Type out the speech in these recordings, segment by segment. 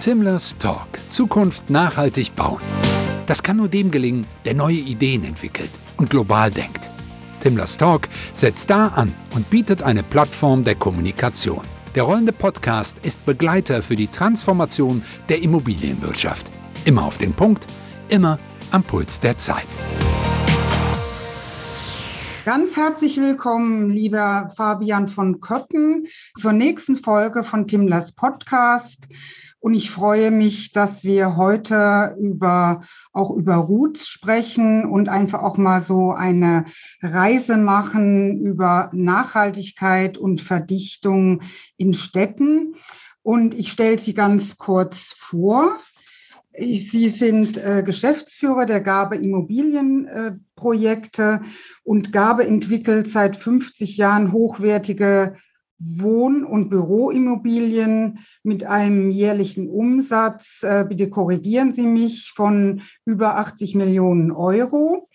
Timlers Talk. Zukunft nachhaltig bauen. Das kann nur dem gelingen, der neue Ideen entwickelt und global denkt. Timlers Talk setzt da an und bietet eine Plattform der Kommunikation. Der rollende Podcast ist Begleiter für die Transformation der Immobilienwirtschaft. Immer auf den Punkt, immer am Puls der Zeit. Ganz herzlich willkommen, lieber Fabian von Köppen, zur nächsten Folge von Timlers Podcast. Und ich freue mich, dass wir heute über, auch über Roots sprechen und einfach auch mal so eine Reise machen über Nachhaltigkeit und Verdichtung in Städten. Und ich stelle Sie ganz kurz vor. Sie sind äh, Geschäftsführer der Gabe Immobilienprojekte äh, und Gabe entwickelt seit 50 Jahren hochwertige Wohn- und Büroimmobilien mit einem jährlichen Umsatz, äh, bitte korrigieren Sie mich, von über 80 Millionen Euro.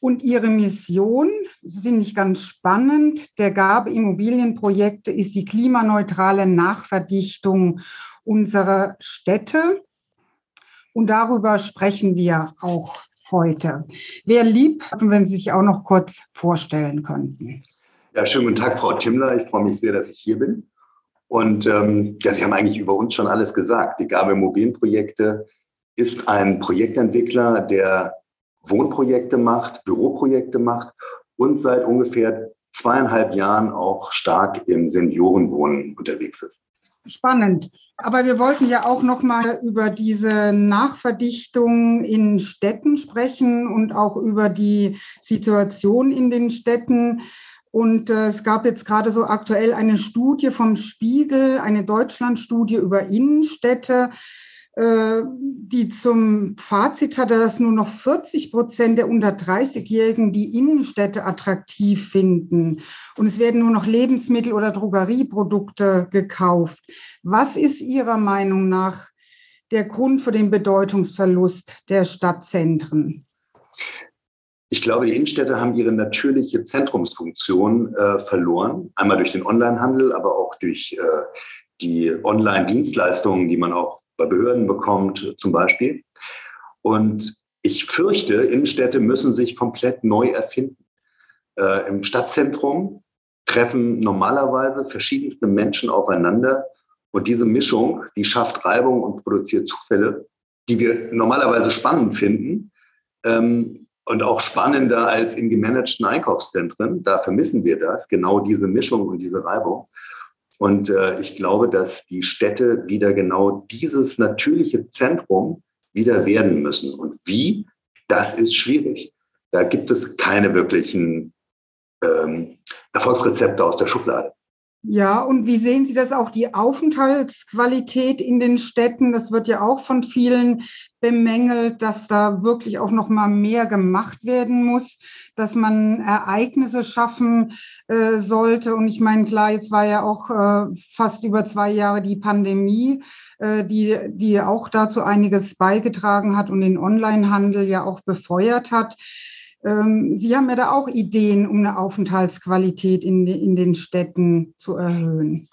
Und Ihre Mission, das finde ich ganz spannend, der Gabe Immobilienprojekte ist die klimaneutrale Nachverdichtung unserer Städte. Und darüber sprechen wir auch heute. Wäre lieb, wenn Sie sich auch noch kurz vorstellen könnten. Ja, schönen guten Tag, Frau Timmler. Ich freue mich sehr, dass ich hier bin. Und ähm, ja, Sie haben eigentlich über uns schon alles gesagt. Die Gabe Immobilienprojekte ist ein Projektentwickler, der Wohnprojekte macht, Büroprojekte macht und seit ungefähr zweieinhalb Jahren auch stark im Seniorenwohnen unterwegs ist. Spannend. Aber wir wollten ja auch noch mal über diese Nachverdichtung in Städten sprechen und auch über die Situation in den Städten. Und äh, es gab jetzt gerade so aktuell eine Studie vom Spiegel, eine Deutschlandstudie über Innenstädte, äh, die zum Fazit hatte, dass nur noch 40 Prozent der unter 30-Jährigen die Innenstädte attraktiv finden. Und es werden nur noch Lebensmittel- oder Drogerieprodukte gekauft. Was ist Ihrer Meinung nach der Grund für den Bedeutungsverlust der Stadtzentren? Ich glaube, die Innenstädte haben ihre natürliche Zentrumsfunktion äh, verloren. Einmal durch den Onlinehandel, aber auch durch äh, die Online-Dienstleistungen, die man auch bei Behörden bekommt, zum Beispiel. Und ich fürchte, Innenstädte müssen sich komplett neu erfinden. Äh, Im Stadtzentrum treffen normalerweise verschiedenste Menschen aufeinander. Und diese Mischung, die schafft Reibung und produziert Zufälle, die wir normalerweise spannend finden. Ähm, und auch spannender als in gemanagten Einkaufszentren. Da vermissen wir das, genau diese Mischung und diese Reibung. Und äh, ich glaube, dass die Städte wieder genau dieses natürliche Zentrum wieder werden müssen. Und wie, das ist schwierig. Da gibt es keine wirklichen ähm, Erfolgsrezepte aus der Schublade. Ja, und wie sehen Sie das auch, die Aufenthaltsqualität in den Städten? Das wird ja auch von vielen bemängelt, dass da wirklich auch noch mal mehr gemacht werden muss, dass man Ereignisse schaffen äh, sollte. Und ich meine, klar, jetzt war ja auch äh, fast über zwei Jahre die Pandemie, äh, die, die auch dazu einiges beigetragen hat und den Onlinehandel ja auch befeuert hat. Ähm, Sie haben ja da auch Ideen, um eine Aufenthaltsqualität in, in den Städten zu erhöhen.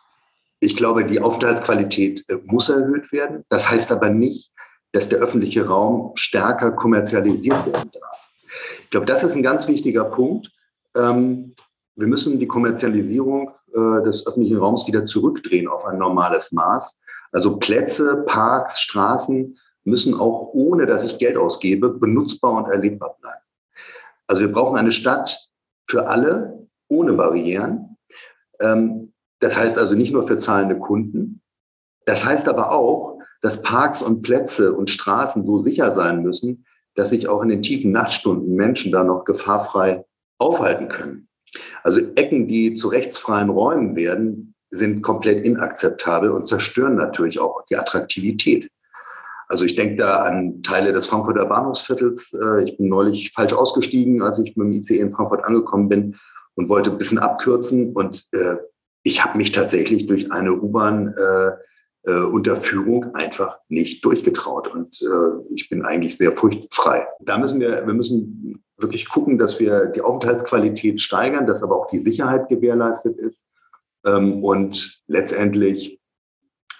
Ich glaube, die Aufenthaltsqualität äh, muss erhöht werden. Das heißt aber nicht, dass der öffentliche Raum stärker kommerzialisiert werden darf. Ich glaube, das ist ein ganz wichtiger Punkt. Ähm, wir müssen die Kommerzialisierung äh, des öffentlichen Raums wieder zurückdrehen auf ein normales Maß. Also Plätze, Parks, Straßen müssen auch ohne, dass ich Geld ausgebe, benutzbar und erlebbar bleiben. Also wir brauchen eine Stadt für alle, ohne Barrieren. Ähm, das heißt also nicht nur für zahlende Kunden. Das heißt aber auch, dass Parks und Plätze und Straßen so sicher sein müssen, dass sich auch in den tiefen Nachtstunden Menschen da noch gefahrfrei aufhalten können. Also Ecken, die zu rechtsfreien Räumen werden, sind komplett inakzeptabel und zerstören natürlich auch die Attraktivität. Also ich denke da an Teile des Frankfurter Bahnhofsviertels. Äh, ich bin neulich falsch ausgestiegen, als ich mit dem ICE in Frankfurt angekommen bin und wollte ein bisschen abkürzen. Und äh, ich habe mich tatsächlich durch eine U-Bahn-Unterführung äh, einfach nicht durchgetraut. Und ich bin eigentlich sehr furchtfrei. Da müssen wir, wir müssen wirklich gucken, dass wir die Aufenthaltsqualität steigern, dass aber auch die Sicherheit gewährleistet ist. Ähm, und letztendlich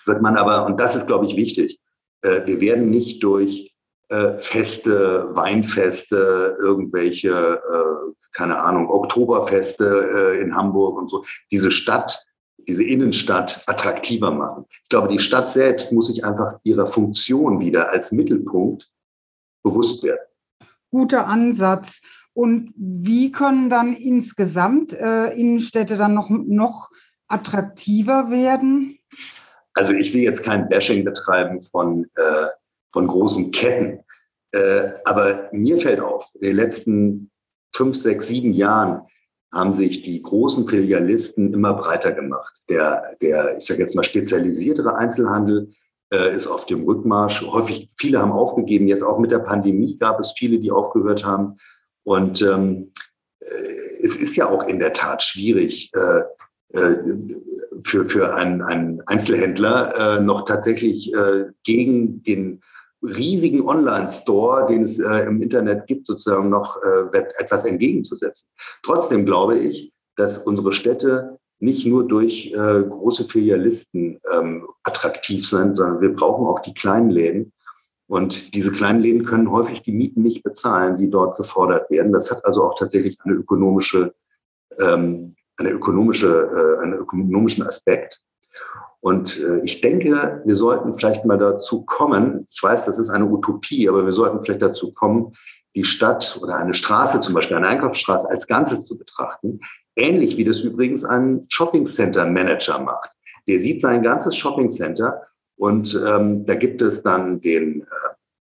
wird man aber, und das ist, glaube ich, wichtig, äh, wir werden nicht durch äh, Feste, Weinfeste, irgendwelche, äh, keine Ahnung, Oktoberfeste äh, in Hamburg und so, diese Stadt, diese Innenstadt attraktiver machen. Ich glaube, die Stadt selbst muss sich einfach ihrer Funktion wieder als Mittelpunkt bewusst werden. Guter Ansatz. Und wie können dann insgesamt äh, Innenstädte dann noch, noch attraktiver werden? Also ich will jetzt kein Bashing betreiben von, äh, von großen Ketten, äh, aber mir fällt auf, in den letzten fünf, sechs, sieben Jahren haben sich die großen Filialisten immer breiter gemacht. Der, der ich sage jetzt mal, spezialisiertere Einzelhandel äh, ist auf dem Rückmarsch. Häufig, viele haben aufgegeben. Jetzt auch mit der Pandemie gab es viele, die aufgehört haben. Und ähm, äh, es ist ja auch in der Tat schwierig, äh, äh, für, für einen, einen Einzelhändler äh, noch tatsächlich äh, gegen den riesigen Online-Store, den es äh, im Internet gibt, sozusagen noch äh, etwas entgegenzusetzen. Trotzdem glaube ich, dass unsere Städte nicht nur durch äh, große Filialisten ähm, attraktiv sind, sondern wir brauchen auch die kleinen Läden. Und diese kleinen Läden können häufig die Mieten nicht bezahlen, die dort gefordert werden. Das hat also auch tatsächlich eine ökonomische, ähm, eine ökonomische, äh, einen ökonomischen Aspekt. Und äh, ich denke, wir sollten vielleicht mal dazu kommen, ich weiß, das ist eine Utopie, aber wir sollten vielleicht dazu kommen, die Stadt oder eine Straße, zum Beispiel eine Einkaufsstraße als Ganzes zu betrachten. Ähnlich wie das übrigens ein Shopping Center Manager macht. Der sieht sein ganzes Shopping Center und ähm, da gibt es dann den, äh,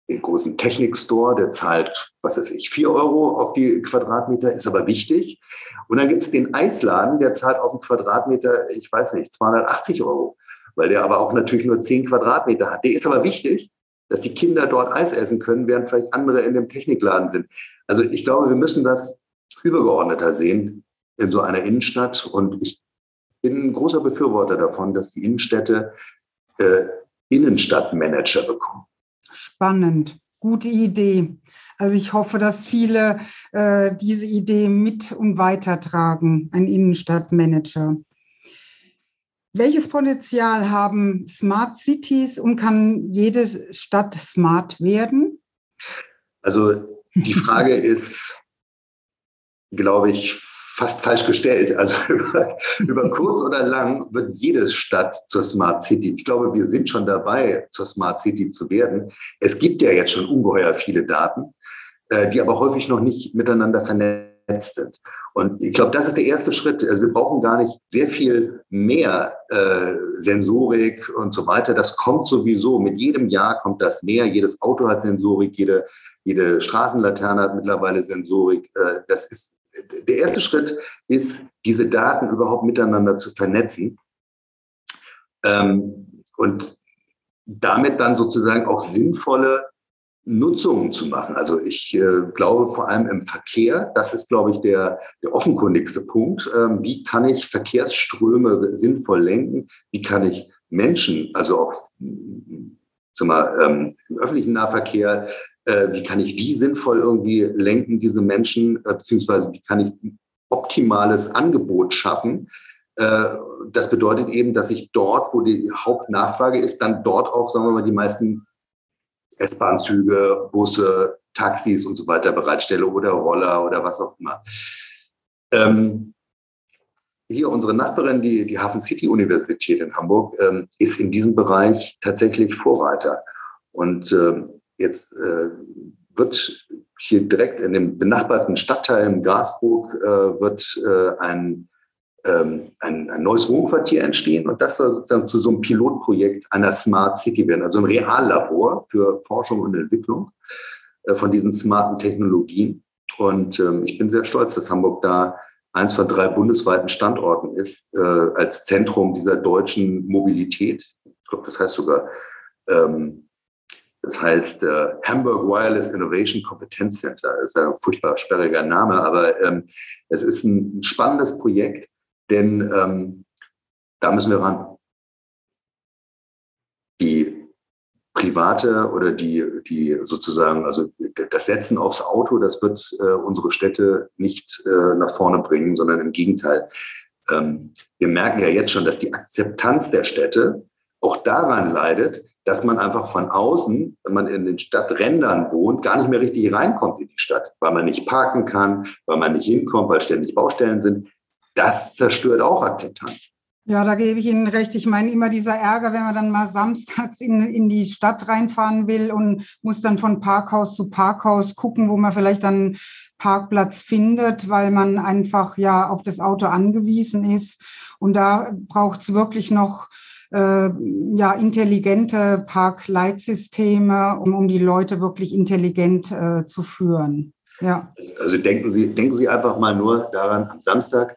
den großen Technikstore, der zahlt, was weiß ich, vier Euro auf die Quadratmeter, ist aber wichtig. Und dann gibt es den Eisladen, der zahlt auf den Quadratmeter, ich weiß nicht, 280 Euro weil der aber auch natürlich nur zehn Quadratmeter hat. Der ist aber wichtig, dass die Kinder dort Eis essen können, während vielleicht andere in dem Technikladen sind. Also ich glaube, wir müssen das übergeordneter sehen in so einer Innenstadt. Und ich bin ein großer Befürworter davon, dass die Innenstädte äh, Innenstadtmanager bekommen. Spannend, gute Idee. Also ich hoffe, dass viele äh, diese Idee mit und weitertragen, ein Innenstadtmanager. Welches Potenzial haben Smart Cities und kann jede Stadt smart werden? Also die Frage ist, glaube ich, fast falsch gestellt. Also über, über, kurz oder lang wird jede Stadt zur Smart City. Ich glaube, wir sind schon dabei, zur Smart City zu werden. Es gibt ja jetzt schon ungeheuer viele Daten, äh, die aber häufig noch nicht miteinander vernetzt sind. Und ich glaube, das ist der erste Schritt. Also wir brauchen gar nicht sehr viel mehr äh, Sensorik und so weiter. Das kommt sowieso. Mit jedem Jahr kommt das mehr. Jedes Auto hat Sensorik, jede, jede Straßenlaterne hat mittlerweile Sensorik. Äh, das ist, der erste Schritt ist, diese Daten überhaupt miteinander zu vernetzen. Ähm, und damit dann sozusagen auch sinnvolle Nutzungen zu machen. Also ich äh, glaube vor allem im Verkehr, das ist, glaube ich, der, der offenkundigste Punkt. Ähm, wie kann ich Verkehrsströme sinnvoll lenken? Wie kann ich Menschen, also auch mal, ähm, im öffentlichen Nahverkehr, äh, wie kann ich die sinnvoll irgendwie lenken, diese Menschen, äh, beziehungsweise wie kann ich ein optimales Angebot schaffen? Äh, das bedeutet eben, dass ich dort, wo die Hauptnachfrage ist, dann dort auch, sagen wir mal, die meisten S-Bahn-Züge, Busse, Taxis und so weiter bereitstelle oder Roller oder was auch immer. Ähm, hier unsere Nachbarin, die, die Hafen City Universität in Hamburg, ähm, ist in diesem Bereich tatsächlich Vorreiter. Und ähm, jetzt äh, wird hier direkt in dem benachbarten Stadtteil im Gasburg äh, wird äh, ein ähm, ein, ein, neues Wohnquartier entstehen und das soll sozusagen zu so einem Pilotprojekt einer Smart City werden, also ein Reallabor für Forschung und Entwicklung äh, von diesen smarten Technologien. Und ähm, ich bin sehr stolz, dass Hamburg da eins von drei bundesweiten Standorten ist, äh, als Zentrum dieser deutschen Mobilität. Ich glaube, das heißt sogar, ähm, das heißt äh, Hamburg Wireless Innovation Competence Center. Das ist ein furchtbar sperriger Name, aber ähm, es ist ein spannendes Projekt, denn ähm, da müssen wir ran. Die private oder die, die sozusagen, also das Setzen aufs Auto, das wird äh, unsere Städte nicht äh, nach vorne bringen, sondern im Gegenteil. Ähm, wir merken ja jetzt schon, dass die Akzeptanz der Städte auch daran leidet, dass man einfach von außen, wenn man in den Stadträndern wohnt, gar nicht mehr richtig reinkommt in die Stadt, weil man nicht parken kann, weil man nicht hinkommt, weil ständig Baustellen sind. Das zerstört auch Akzeptanz. Ja, da gebe ich Ihnen recht. Ich meine, immer dieser Ärger, wenn man dann mal samstags in, in die Stadt reinfahren will und muss dann von Parkhaus zu Parkhaus gucken, wo man vielleicht dann Parkplatz findet, weil man einfach ja auf das Auto angewiesen ist. Und da braucht es wirklich noch äh, ja, intelligente Parkleitsysteme, um, um die Leute wirklich intelligent äh, zu führen. Ja. Also denken Sie, denken Sie einfach mal nur daran, am Samstag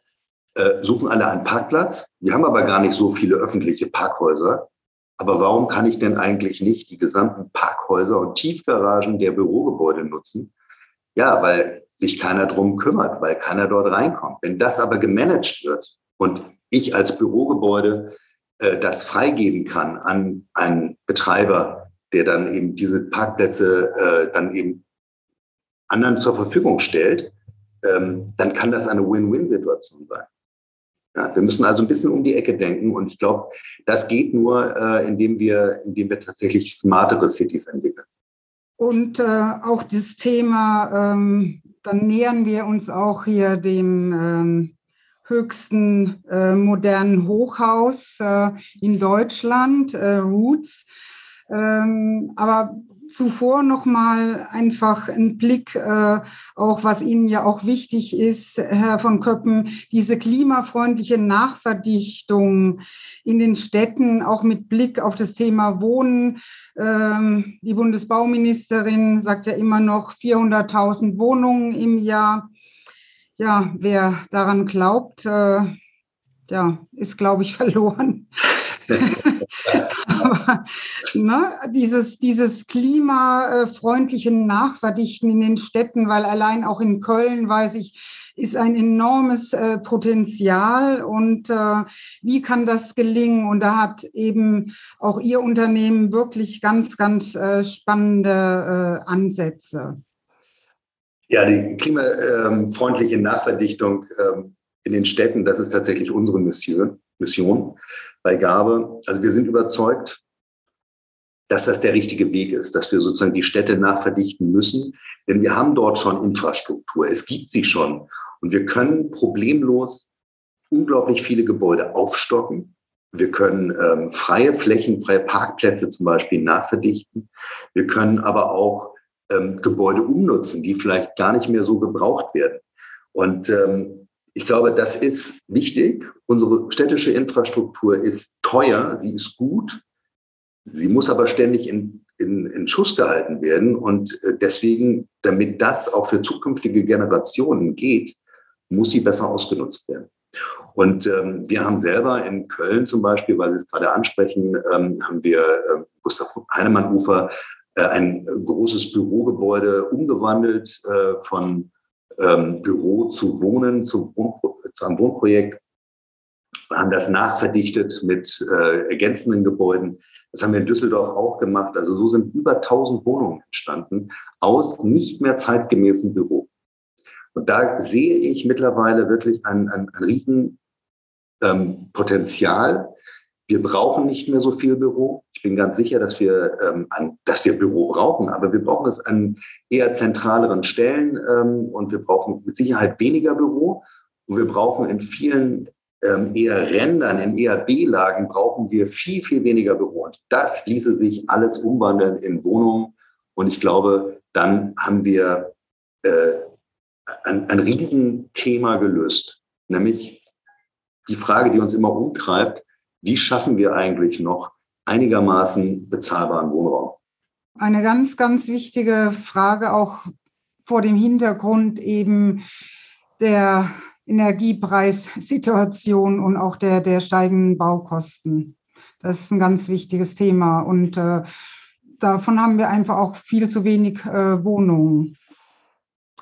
äh, suchen alle einen Parkplatz. Wir haben aber gar nicht so viele öffentliche Parkhäuser. Aber warum kann ich denn eigentlich nicht die gesamten Parkhäuser und Tiefgaragen der Bürogebäude nutzen? Ja, weil sich keiner drum kümmert, weil keiner dort reinkommt. Wenn das aber gemanagt wird und ich als Bürogebäude äh, das freigeben kann an einen Betreiber, der dann eben diese Parkplätze äh, dann eben anderen zur Verfügung stellt, ähm, dann kann das eine Win-Win-Situation sein. Ja, wir müssen also ein bisschen um die Ecke denken und ich glaube, das geht nur, äh, indem, wir, indem wir tatsächlich smartere Cities entwickeln. Und äh, auch das Thema, ähm, dann nähern wir uns auch hier dem ähm, höchsten äh, modernen Hochhaus äh, in Deutschland, äh, Roots. Ähm, aber zuvor noch mal einfach ein Blick, äh, auch was Ihnen ja auch wichtig ist, Herr von Köppen, diese klimafreundliche Nachverdichtung in den Städten, auch mit Blick auf das Thema Wohnen. Ähm, die Bundesbauministerin sagt ja immer noch 400.000 Wohnungen im Jahr ja, wer daran glaubt, äh, ja, ist, glaube ich, verloren. Aber ne, dieses, dieses klimafreundliche Nachverdichten in den Städten, weil allein auch in Köln, weiß ich, ist ein enormes äh, Potenzial und äh, wie kann das gelingen? Und da hat eben auch Ihr Unternehmen wirklich ganz, ganz äh, spannende äh, Ansätze. Ja, die klimafreundliche Nachverdichtung ähm, in den Städten, das ist tatsächlich unsere Mission, bei Gabe. Also wir sind überzeugt, dass das der richtige Weg ist, dass wir sozusagen die Städte nachverdichten müssen. Denn wir haben dort schon Infrastruktur. Es gibt sie schon. Und wir können problemlos unglaublich viele Gebäude aufstocken. Wir können ähm, freie Flächen, freie Parkplätze zum Beispiel nachverdichten. Wir können aber auch ähm, Gebäude umnutzen, die vielleicht gar nicht mehr so gebraucht werden. Und ähm, ich glaube, das ist wichtig. Unsere städtische Infrastruktur ist teuer, sie ist gut, sie muss aber ständig in, in, in Schuss gehalten werden. Und äh, deswegen, damit das auch für zukünftige Generationen geht, muss sie besser ausgenutzt werden. Und ähm, wir haben selber in Köln zum Beispiel, weil Sie es gerade ansprechen, ähm, haben wir äh, Gustav Heinemann-Ufer äh, ein großes Bürogebäude umgewandelt äh, von ähm, Büro zu Wohnen, zu, Wohn zu einem Wohnprojekt. Wir haben das nachverdichtet mit äh, ergänzenden Gebäuden. Das haben wir in Düsseldorf auch gemacht. Also so sind über 1000 Wohnungen entstanden aus nicht mehr zeitgemäßen Büro. Und da sehe ich mittlerweile wirklich ein, ein, ein Riesenpotenzial, ähm, wir brauchen nicht mehr so viel Büro. Ich bin ganz sicher, dass wir, ähm, an, dass wir Büro brauchen, aber wir brauchen es an eher zentraleren Stellen ähm, und wir brauchen mit Sicherheit weniger Büro. Und wir brauchen in vielen ähm, eher Rändern, in eher B-Lagen brauchen wir viel, viel weniger Büro. Und das ließe sich alles umwandeln in Wohnungen. Und ich glaube, dann haben wir äh, ein, ein Riesenthema gelöst, nämlich die Frage, die uns immer umtreibt, wie schaffen wir eigentlich noch einigermaßen bezahlbaren Wohnraum? Eine ganz, ganz wichtige Frage auch vor dem Hintergrund eben der Energiepreissituation und auch der, der steigenden Baukosten. Das ist ein ganz wichtiges Thema und äh, davon haben wir einfach auch viel zu wenig äh, Wohnungen.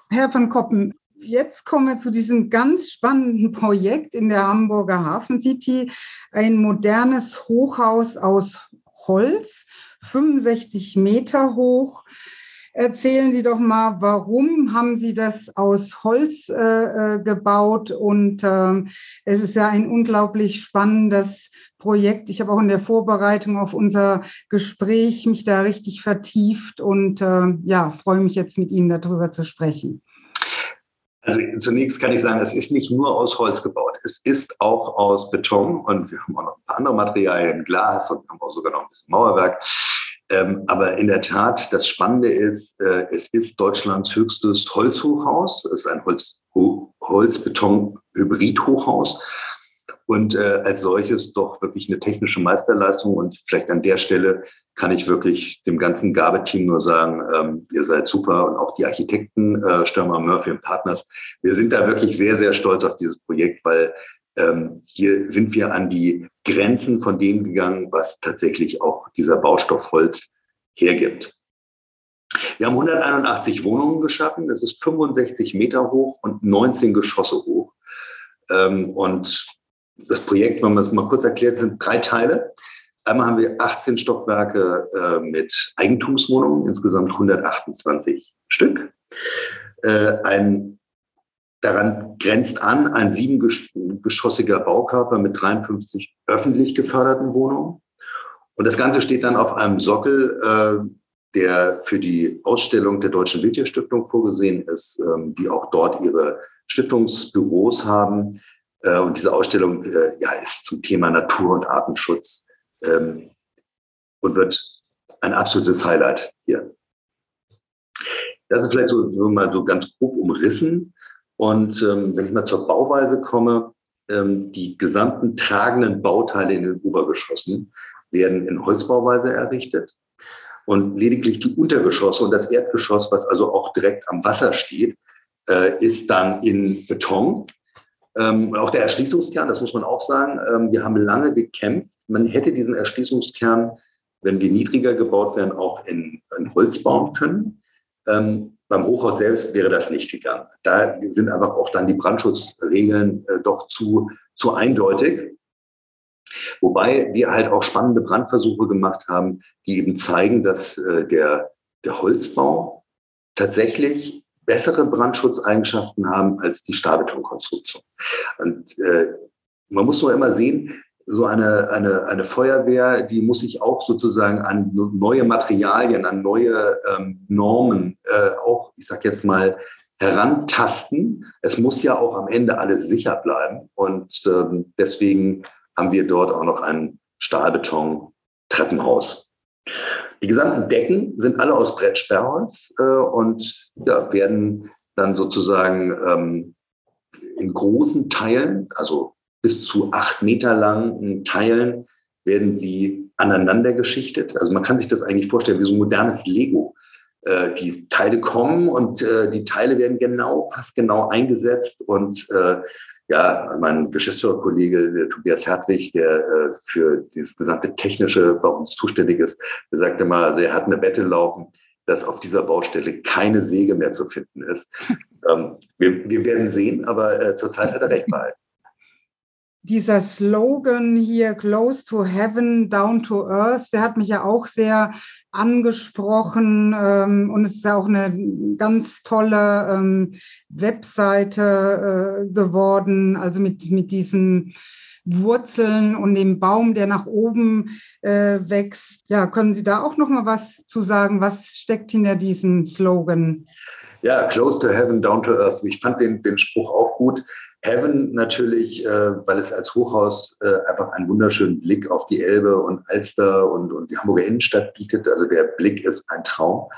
Herr von Koppen, jetzt kommen wir zu diesem ganz spannenden Projekt in der Hamburger Hafen City. Ein modernes Hochhaus aus Holz, 65 Meter hoch. erzählen Sie doch mal, warum haben Sie das aus Holz äh, äh gebaut? Und äh, es ist ja ein unglaublich spannendes Projekt. Ich habe auch in der Vorbereitung auf unser Gespräch mich da richtig vertieft und äh, ja, freue mich jetzt mit Ihnen darüber zu sprechen. Also zunächst kann ich sagen, es ist nicht nur aus Holz gebaut. Es ist auch aus Beton und wir haben auch noch ein paar andere Materialien, Glas und haben auch sogar noch ein bisschen Mauerwerk. Ähm, aber in der Tat, das Spannende ist, äh, es ist Deutschlands höchstes Holzhochhaus. Es ist ein Holz, Holz-Beton-Hybrid-Hochhaus und äh, als solches doch wirklich eine technische Meisterleistung. Und vielleicht an der Stelle kann ich wirklich dem ganzen Gabeteam nur sagen, ähm, ihr seid super und auch die Architekten, äh, Stürmer Murphy und Partners. Wir sind da wirklich sehr, sehr stolz auf dieses Projekt, weil ähm, hier sind wir an die Grenzen von dem gegangen, was tatsächlich auch dieser Baustoff Holz hergibt. Wir haben 181 Wohnungen geschaffen. Das ist 65 Meter hoch und 19 Geschosse hoch. Ähm, und das Projekt, wenn man es mal kurz erklärt, sind drei Teile. Einmal haben wir 18 Stockwerke äh, mit Eigentumswohnungen, insgesamt 128 Stück. Äh, ein, daran grenzt an ein siebengeschossiger Baukörper mit 53 öffentlich geförderten Wohnungen. Und das Ganze steht dann auf einem Sockel, äh, der für die Ausstellung der Deutschen Wildtierstiftung vorgesehen ist, ähm, die auch dort ihre Stiftungsbüros haben. Äh, und diese Ausstellung äh, ja, ist zum Thema Natur- und Artenschutz ähm, und wird ein absolutes Highlight hier. Das ist vielleicht so, so mal so ganz grob umrissen. Und ähm, wenn ich mal zur Bauweise komme, ähm, die gesamten tragenden Bauteile in den Obergeschossen werden in Holzbauweise errichtet. Und lediglich die Untergeschosse und das Erdgeschoss, was also auch direkt am Wasser steht, äh, ist dann in Beton ähm, auch der Erschließungskern, das muss man auch sagen, ähm, wir haben lange gekämpft. Man hätte diesen Erschließungskern, wenn wir niedriger gebaut wären, auch in, in Holz bauen können. Ähm, beim Hochhaus selbst wäre das nicht gegangen. Da sind einfach auch dann die Brandschutzregeln äh, doch zu, zu eindeutig. Wobei wir halt auch spannende Brandversuche gemacht haben, die eben zeigen, dass äh, der, der Holzbau tatsächlich bessere Brandschutzeigenschaften haben als die Stahlbetonkonstruktion. Und äh, man muss nur immer sehen, so eine, eine, eine Feuerwehr, die muss sich auch sozusagen an neue Materialien, an neue ähm, Normen äh, auch, ich sag jetzt mal, herantasten. Es muss ja auch am Ende alles sicher bleiben. Und ähm, deswegen haben wir dort auch noch ein Stahlbeton-Treppenhaus. Die gesamten Decken sind alle aus Brettsperrholz äh, und ja, werden dann sozusagen ähm, in großen Teilen, also bis zu acht Meter langen Teilen, werden sie aneinander geschichtet. Also man kann sich das eigentlich vorstellen wie so ein modernes Lego. Äh, die Teile kommen und äh, die Teile werden genau, passgenau eingesetzt und äh, ja, mein Geschäftsführerkollege, der Tobias Hertwig, der für das gesamte Technische bei uns zuständig ist, der sagte mal, also er hat eine Wette laufen, dass auf dieser Baustelle keine Säge mehr zu finden ist. ähm, wir, wir, werden sehen, aber zurzeit hat er recht behalten dieser Slogan hier, Close to Heaven, Down to Earth, der hat mich ja auch sehr angesprochen ähm, und es ist ja auch eine ganz tolle ähm, Webseite äh, geworden, also mit, mit diesen Wurzeln und dem Baum, der nach oben äh, wächst. Ja, können Sie da auch noch mal was zu sagen? Was steckt hinter diesem Slogan? Ja, Close to Heaven, Down to Earth. Ich fand den, den Spruch auch gut. Heaven natürlich, äh, weil es als Hochhaus äh, einfach einen wunderschönen Blick auf die Elbe und Alster und, und die Hamburger Innenstadt bietet. Also der Blick ist ein Traum.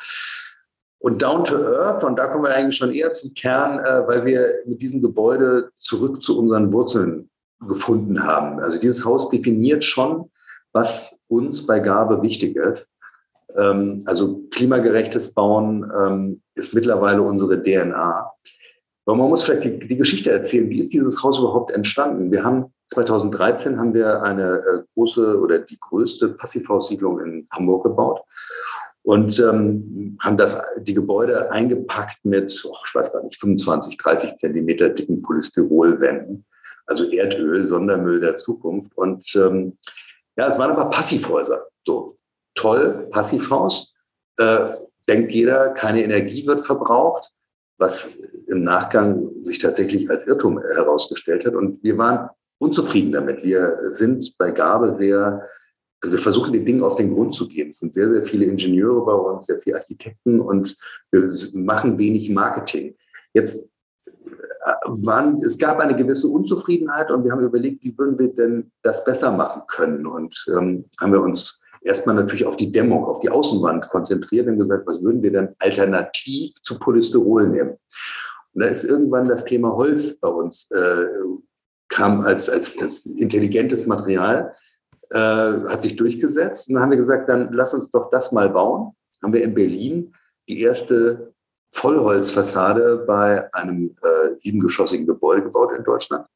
Und Down to Earth, und da kommen wir eigentlich schon eher zum Kern, äh, weil wir mit diesem Gebäude zurück zu unseren Wurzeln gefunden haben. Also dieses Haus definiert schon, was uns bei Gabe wichtig ist. Ähm, also klimagerechtes Bauen ähm, ist mittlerweile unsere DNA. Aber man muss vielleicht die, die, Geschichte erzählen. Wie ist dieses Haus überhaupt entstanden? Wir haben 2013 haben wir eine äh, große oder die größte Passivhaussiedlung in Hamburg gebaut und ähm, haben das, die Gebäude eingepackt mit, oh, ich weiß gar nicht, 25, 30 Zentimeter dicken Polystyrolwänden, also Erdöl, Sondermüll der Zukunft. Und ähm, ja, es waren aber Passivhäuser. So toll, Passivhaus. Äh, denkt jeder, keine Energie wird verbraucht, was im Nachgang sich tatsächlich als Irrtum herausgestellt hat. Und wir waren unzufrieden damit. Wir sind bei Gabe sehr, also wir versuchen den Dingen auf den Grund zu gehen. Es sind sehr, sehr viele Ingenieure bei uns, sehr viele Architekten und wir machen wenig Marketing. Jetzt äh, waren, es gab eine gewisse Unzufriedenheit und wir haben überlegt, wie würden wir denn das besser machen können? Und ähm, haben wir uns erstmal natürlich auf die Dämmung, auf die Außenwand konzentriert und gesagt, was würden wir denn alternativ zu Polystyrol nehmen? Und da ist irgendwann das Thema Holz bei uns, äh, kam als, als, als intelligentes Material, äh, hat sich durchgesetzt. Und dann haben wir gesagt, dann lass uns doch das mal bauen. Haben wir in Berlin die erste Vollholzfassade bei einem äh, siebengeschossigen Gebäude gebaut in Deutschland.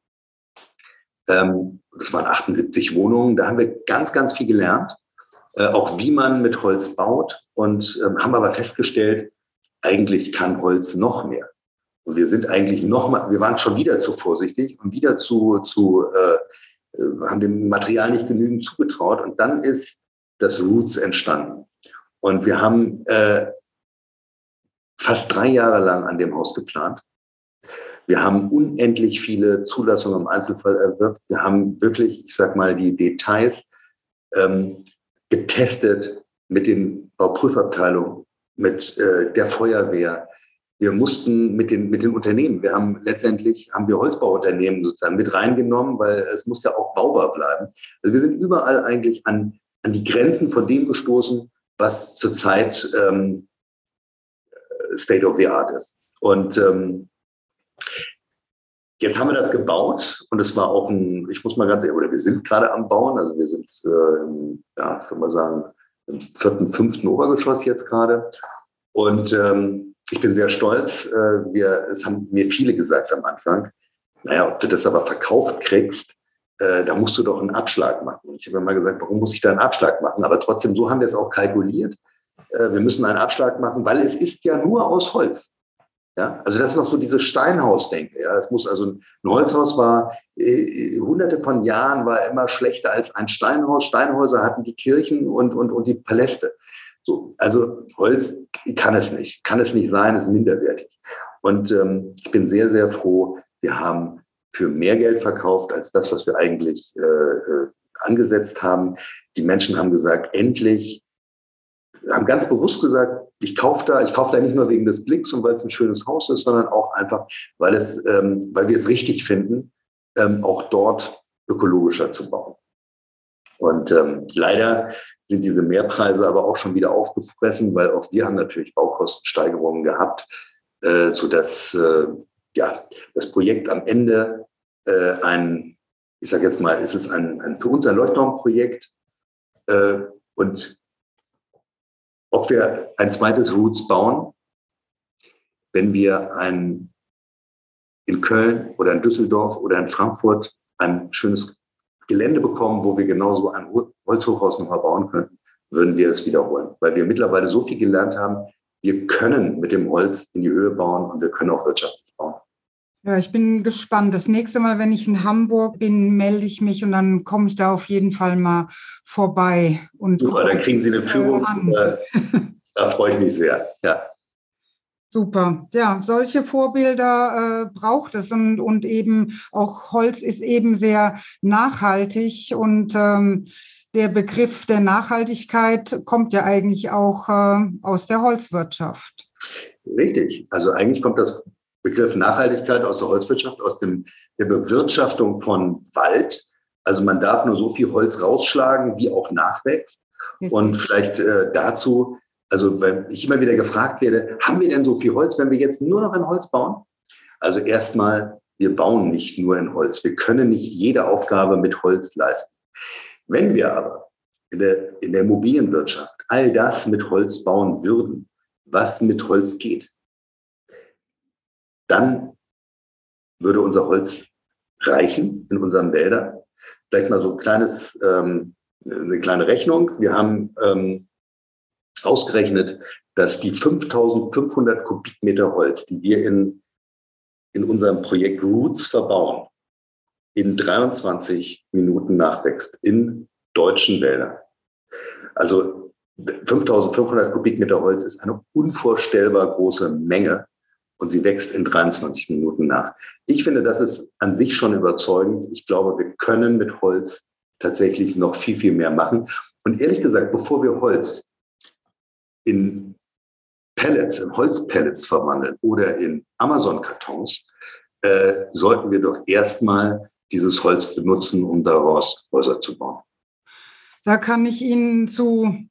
Ähm, das waren 78 Wohnungen. Da haben wir ganz, ganz viel gelernt, äh, auch wie man mit Holz baut und ähm, haben aber festgestellt, eigentlich kann Holz noch mehr. Und wir sind eigentlich noch mal, wir waren schon wieder zu vorsichtig und wieder zu, zu äh, äh haben dem Material nicht genügend zugetraut. Und dann ist das Roots entstanden. Und wir haben äh, fast drei Jahre lang an dem Haus geplant. Wir haben unendlich viele Zulassungen im Einzelfall erwirkt. Wir haben wirklich, ich sag mal, die Details ähm, getestet mit den Bauprüfabteilungen, mit äh, der Feuerwehr. Wir mussten mit den, mit den Unternehmen, wir haben letztendlich, haben wir Holzbauunternehmen sozusagen mit reingenommen, weil es muss ja auch baubar bleiben. Also wir sind überall eigentlich an, an die Grenzen von dem gestoßen, was zurzeit ähm, State of the Art ist. Und ähm, jetzt haben wir das gebaut und es war auch ein, ich muss mal ganz ehrlich, oder wir sind gerade am Bauen, also wir sind, äh, ja, ich würde mal sagen, im vierten, fünften Obergeschoss jetzt gerade. Und ähm, ich bin sehr stolz. Äh, wir, es haben mir viele gesagt am Anfang, naja, ob du das aber verkauft kriegst, äh, da musst du doch einen Abschlag machen. Und ich habe immer gesagt, warum muss ich da einen Abschlag machen? Aber trotzdem, so haben wir es auch kalkuliert. Äh, wir müssen einen Abschlag machen, weil es ist ja nur aus Holz. Ja, also das ist noch so diese Steinhausdenke. Ja, es muss also ein Holzhaus war äh, hunderte von Jahren war immer schlechter als ein Steinhaus. Steinhäuser hatten die Kirchen und und und die Paläste. So, also Holz kann es nicht, kann es nicht sein, ist minderwertig. Und ähm, ich bin sehr sehr froh. Wir haben für mehr Geld verkauft als das, was wir eigentlich äh, äh angesetzt haben. Die Menschen haben gesagt, endlich haben ganz bewusst gesagt, ich kaufe da, ich kaufe da nicht nur wegen des Blicks und weil es ein schönes Haus ist, sondern auch einfach, weil es, ähm, weil wir es richtig finden, ähm, auch dort ökologischer zu bauen. Und ähm, leider sind diese Mehrpreise aber auch schon wieder aufgefressen, weil auch wir haben natürlich Baukostensteigerungen gehabt, äh, so dass äh, ja das Projekt am Ende äh, ein, ich sage jetzt mal, ist es ein, ein für uns ein Leuchtturmprojekt äh, und ob wir ein zweites Roots bauen, wenn wir ein, in Köln oder in Düsseldorf oder in Frankfurt ein schönes Gelände bekommen, wo wir genauso ein Holzhochhaus nochmal bauen könnten, würden wir es wiederholen, weil wir mittlerweile so viel gelernt haben, wir können mit dem Holz in die Höhe bauen und wir können auch wirtschaftlich bauen. Ja, ich bin gespannt. Das nächste Mal, wenn ich in Hamburg bin, melde ich mich und dann komme ich da auf jeden Fall mal vorbei. Und Super, dann kriegen Sie eine Führung. Äh, da freue ich mich sehr. Ja. Super. Ja, solche Vorbilder äh, braucht es und, und eben auch Holz ist eben sehr nachhaltig und ähm, der Begriff der Nachhaltigkeit kommt ja eigentlich auch äh, aus der Holzwirtschaft. Richtig. Also eigentlich kommt das Begriff Nachhaltigkeit aus der Holzwirtschaft, aus dem, der Bewirtschaftung von Wald. Also man darf nur so viel Holz rausschlagen, wie auch nachwächst. Und vielleicht äh, dazu, also wenn ich immer wieder gefragt werde, haben wir denn so viel Holz, wenn wir jetzt nur noch in Holz bauen? Also erstmal, wir bauen nicht nur in Holz. Wir können nicht jede Aufgabe mit Holz leisten. Wenn wir aber in der, in der Immobilienwirtschaft all das mit Holz bauen würden, was mit Holz geht, dann würde unser Holz reichen in unseren Wäldern. Vielleicht mal so ein kleines, ähm, eine kleine Rechnung. Wir haben ähm, ausgerechnet, dass die 5500 Kubikmeter Holz, die wir in, in unserem Projekt Roots verbauen, in 23 Minuten nachwächst in deutschen Wäldern. Also 5500 Kubikmeter Holz ist eine unvorstellbar große Menge und sie wächst in 23 Minuten nach. Ich finde, das ist an sich schon überzeugend. Ich glaube, wir können mit Holz tatsächlich noch viel, viel mehr machen. Und ehrlich gesagt, bevor wir Holz in Pellets, in Holzpellets verwandeln oder in Amazon-Kartons, äh, sollten wir doch erstmal dieses Holz benutzen, um daraus Häuser zu bauen. Da kann ich Ihnen zu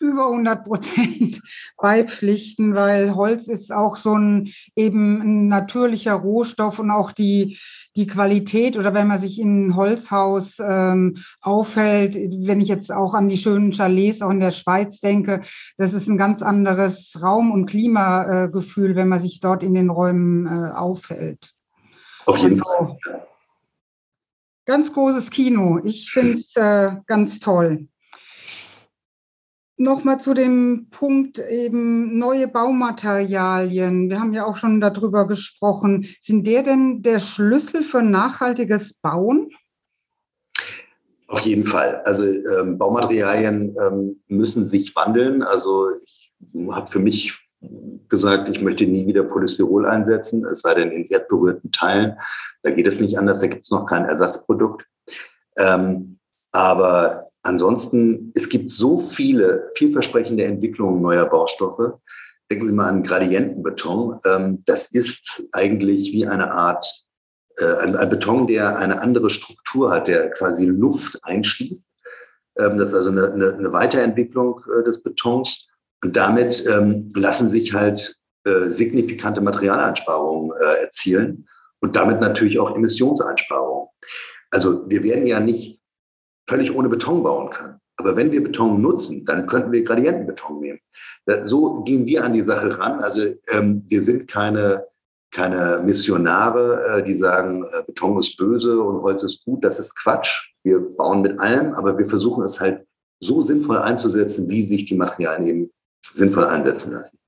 über 100 Prozent beipflichten, weil Holz ist auch so ein eben ein natürlicher Rohstoff und auch die, die Qualität oder wenn man sich in ein Holzhaus ähm, aufhält, wenn ich jetzt auch an die schönen Chalets auch in der Schweiz denke, das ist ein ganz anderes Raum- und Klimagefühl, wenn man sich dort in den Räumen äh, aufhält. Auf jeden also, Fall. Ganz großes Kino. Ich finde es äh, ganz toll. Nochmal zu dem Punkt eben neue Baumaterialien. Wir haben ja auch schon darüber gesprochen. Sind der denn der Schlüssel für nachhaltiges Bauen? Auf jeden Fall. Also ähm, Baumaterialien ähm, müssen sich wandeln. Also ich habe für mich gesagt, ich möchte nie wieder Polystyrol einsetzen, es sei denn in erdberührten Teilen. Da geht es nicht anders, da gibt es noch kein Ersatzprodukt. Ähm, aber Ansonsten, es gibt so viele vielversprechende Entwicklungen neuer Baustoffe. Denken Sie mal an Gradientenbeton. Ähm, das ist eigentlich wie eine Art, äh, ein Beton, der eine andere Struktur hat, der quasi Luft einschließt. Ähm, das ist also eine, eine Weiterentwicklung äh, des Betons. Und damit ähm, lassen sich halt äh, signifikante Materialeinsparungen erzielen und damit natürlich auch Emissionseinsparungen. Also wir werden ja nicht völlig ohne Beton bauen können. Aber wenn wir Beton nutzen, dann könnten wir Gradientenbeton nehmen. So gehen wir an die Sache ran. Also ähm, wir sind keine, keine Missionare, äh, die sagen, äh, Beton ist böse und Holz ist gut. Das ist Quatsch. Wir bauen mit allem, aber wir versuchen es halt so sinnvoll einzusetzen, wie sich die Materialien eben sinnvoll einsetzen lassen.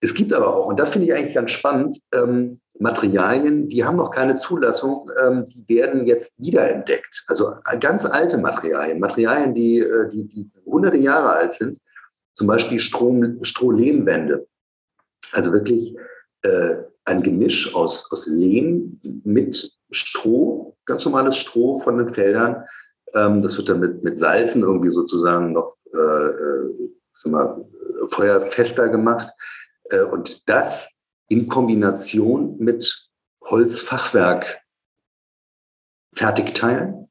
Es gibt aber auch, und das finde ich eigentlich ganz spannend, ähm, Materialien, die haben noch keine Zulassung, ähm, die werden jetzt wiederentdeckt. Also ganz alte Materialien, Materialien, die, äh, die, die hunderte Jahre alt sind, zum Beispiel Strom, Strohlehmwände. Also wirklich äh, ein Gemisch aus, aus Lehm mit Stroh, ganz normales Stroh von den Feldern. Ähm, das wird dann mit, mit Salzen irgendwie sozusagen noch äh, äh, mal, feuerfester gemacht. Äh, und das in Kombination mit Holzfachwerk Fertigteilen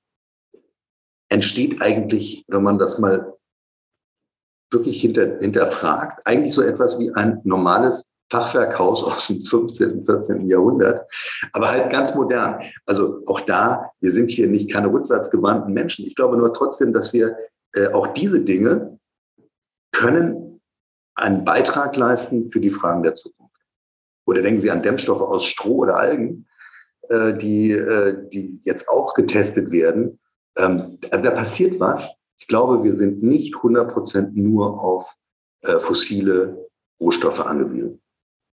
entsteht eigentlich, wenn man das mal wirklich hinter, hinterfragt, eigentlich so etwas wie ein normales Fachwerkhaus aus dem 15., 14. Jahrhundert, aber halt ganz modern. Also auch da, wir sind hier nicht keine rückwärtsgewandten Menschen. Ich glaube nur trotzdem, dass wir äh, auch diese Dinge können einen Beitrag leisten für die Fragen der Zukunft. Oder denken Sie an Dämmstoffe aus Stroh oder Algen, äh, die, äh, die jetzt auch getestet werden. Ähm, also da passiert was. Ich glaube, wir sind nicht 100 Prozent nur auf äh, fossile Rohstoffe angewiesen.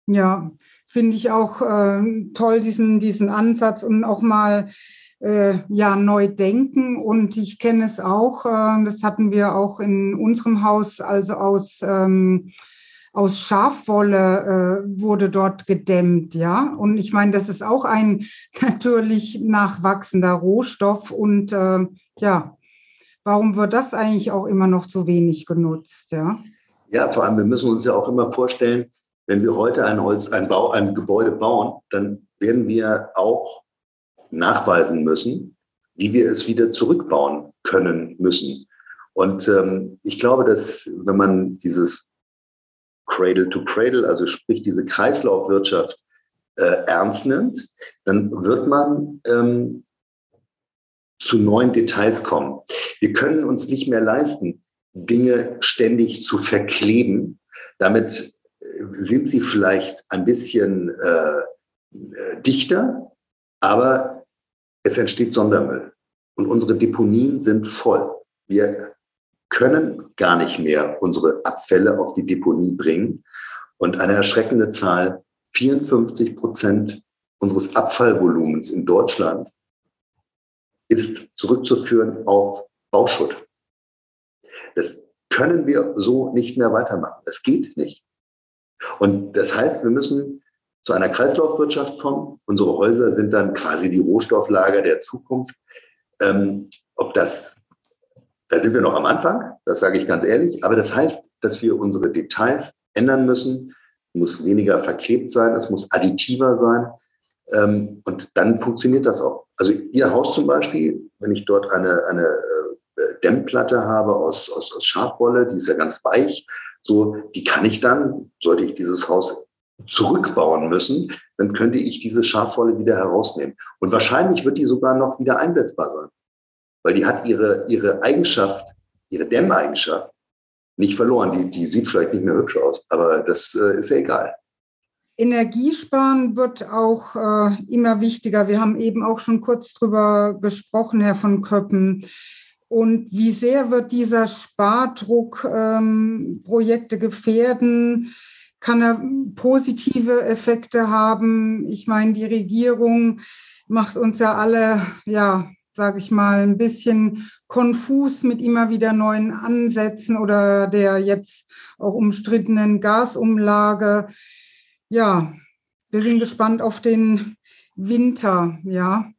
Ja, finde ich auch äh, toll, diesen, diesen Ansatz und auch mal äh, ja, neu denken. Und ich kenne es auch, äh, das hatten wir auch in unserem Haus, also aus ähm, aus Schafwolle äh, wurde dort gedämmt, ja. Und ich meine, das ist auch ein natürlich nachwachsender Rohstoff. Und äh, ja, warum wird das eigentlich auch immer noch zu wenig genutzt, ja? Ja, vor allem, wir müssen uns ja auch immer vorstellen, wenn wir heute ein Holz, ein Bau, ein Gebäude bauen, dann werden wir auch nachweisen müssen, wie wir es wieder zurückbauen können müssen. Und ähm, ich glaube, dass wenn man dieses Cradle to Cradle, also sprich diese Kreislaufwirtschaft äh, ernst nimmt, dann wird man ähm, zu neuen Details kommen. Wir können uns nicht mehr leisten, Dinge ständig zu verkleben. Damit äh, sind sie vielleicht ein bisschen äh, äh, dichter, aber es entsteht Sondermüll. Und unsere Deponien sind voll. Wir können gar nicht mehr unsere Abfälle auf die Deponie bringen. Und eine erschreckende Zahl, 54 Prozent unseres Abfallvolumens in Deutschland ist zurückzuführen auf Bauschutt. Das können wir so nicht mehr weitermachen. Es geht nicht. Und das heißt, wir müssen zu einer Kreislaufwirtschaft kommen. Unsere Häuser sind dann quasi die Rohstofflager der Zukunft. Ähm, ob das, da sind wir noch am Anfang, das sage ich ganz ehrlich, aber das heißt, dass wir unsere Details ändern müssen. Muss weniger verklebt sein, es muss additiver sein. Ähm, und dann funktioniert das auch. Also Ihr Haus zum Beispiel, wenn ich dort eine, eine äh, Dämmplatte habe aus, aus, aus Schafwolle, die ist ja ganz weich, so, die kann ich dann, sollte ich dieses Haus zurückbauen müssen, dann könnte ich diese Schafwolle wieder herausnehmen. Und wahrscheinlich wird die sogar noch wieder einsetzbar sein, weil die hat ihre, ihre Eigenschaft, ihre Dämmeigenschaft nicht verloren. Die, die sieht vielleicht nicht mehr hübsch aus, aber das äh, ist ja egal. Energiesparen wird auch äh, immer wichtiger. Wir haben eben auch schon kurz drüber gesprochen, Herr von Köppen. Und wie sehr wird dieser Spardruck ähm, Projekte gefährden? Kann er positive Effekte haben? Ich meine, die Regierung macht uns ja alle, ja, sage ich mal, ein bisschen konfus mit immer wieder neuen Ansätzen oder der jetzt auch umstrittenen Gasumlage ja, wir sind gespannt auf den Winter, ja.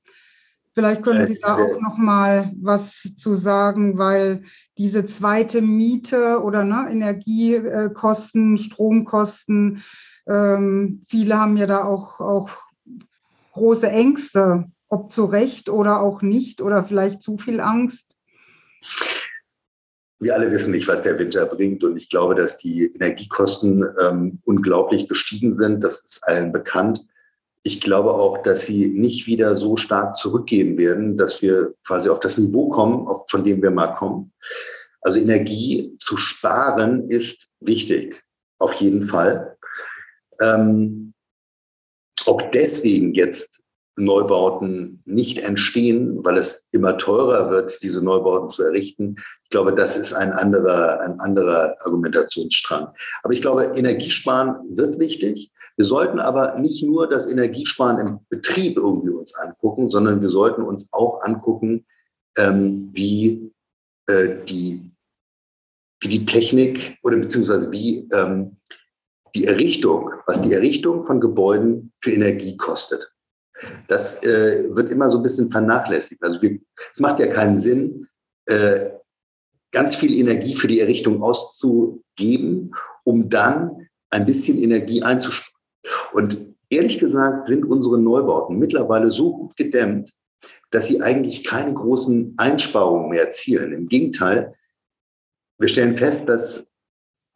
Vielleicht können Sie da auch noch mal was zu sagen, weil diese zweite Miete oder ne, Energiekosten, Stromkosten, ähm, viele haben ja da auch, auch große Ängste, ob zu Recht oder auch nicht oder vielleicht zu viel Angst wir alle wissen nicht, was der Winter bringt. Und ich glaube, dass die Energiekosten ähm, unglaublich gestiegen sind. Das ist allen bekannt. Ich glaube auch, dass sie nicht wieder so stark zurückgehen werden, dass wir quasi auf das Niveau kommen, von dem wir mal kommen. Also Energie zu sparen ist wichtig, auf jeden Fall. Ähm, ob deswegen jetzt Neubauten nicht entstehen, weil es immer teurer wird, diese Neubauten zu errichten. Ich glaube, das ist ein anderer, ein anderer Argumentationsstrang. Aber ich glaube, Energiesparen wird wichtig. Wir sollten aber nicht nur das Energiesparen im Betrieb irgendwie uns angucken, sondern wir sollten uns auch angucken, ähm, wie, äh, die, wie die Technik oder beziehungsweise wie ähm, die Errichtung, was die Errichtung von Gebäuden für Energie kostet. Das äh, wird immer so ein bisschen vernachlässigt. Also wir, es macht ja keinen Sinn, äh, ganz viel Energie für die Errichtung auszugeben, um dann ein bisschen Energie einzusparen. Und ehrlich gesagt sind unsere Neubauten mittlerweile so gut gedämmt, dass sie eigentlich keine großen Einsparungen mehr erzielen. Im Gegenteil, wir stellen fest, dass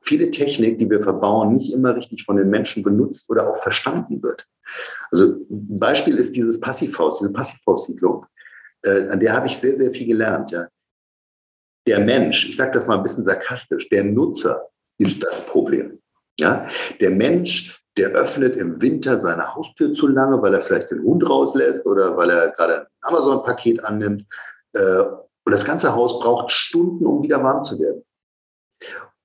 viele Technik, die wir verbauen, nicht immer richtig von den Menschen benutzt oder auch verstanden wird. Also ein Beispiel ist dieses Passivhaus, diese Passivhaussiedlung. Äh, an der habe ich sehr, sehr viel gelernt. Ja. Der Mensch, ich sage das mal ein bisschen sarkastisch, der Nutzer ist das Problem. Ja. Der Mensch, der öffnet im Winter seine Haustür zu lange, weil er vielleicht den Hund rauslässt oder weil er gerade ein Amazon-Paket annimmt. Äh, und das ganze Haus braucht Stunden, um wieder warm zu werden.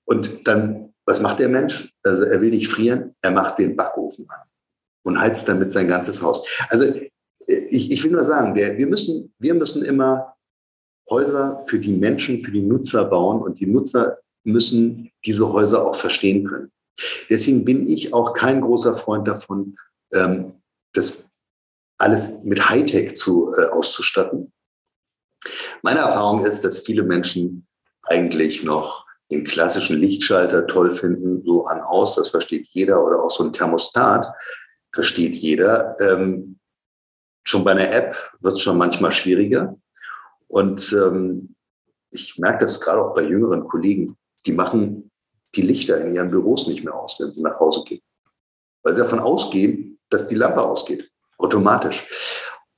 Und dann, was macht der Mensch? Also er will nicht frieren, er macht den Backofen an und heizt damit sein ganzes Haus. Also äh, ich, ich will nur sagen, der, wir, müssen, wir müssen immer Häuser für die Menschen, für die Nutzer bauen und die Nutzer müssen diese Häuser auch verstehen können. Deswegen bin ich auch kein großer Freund davon, ähm, das alles mit Hightech zu, äh, auszustatten. Meine Erfahrung ist, dass viele Menschen eigentlich noch den klassischen Lichtschalter toll finden, so an aus, das versteht jeder, oder auch so ein Thermostat, versteht jeder. Ähm, schon bei einer App wird es schon manchmal schwieriger. Und ähm, ich merke das gerade auch bei jüngeren Kollegen, die machen die Lichter in ihren Büros nicht mehr aus, wenn sie nach Hause gehen. Weil sie davon ausgehen, dass die Lampe ausgeht, automatisch.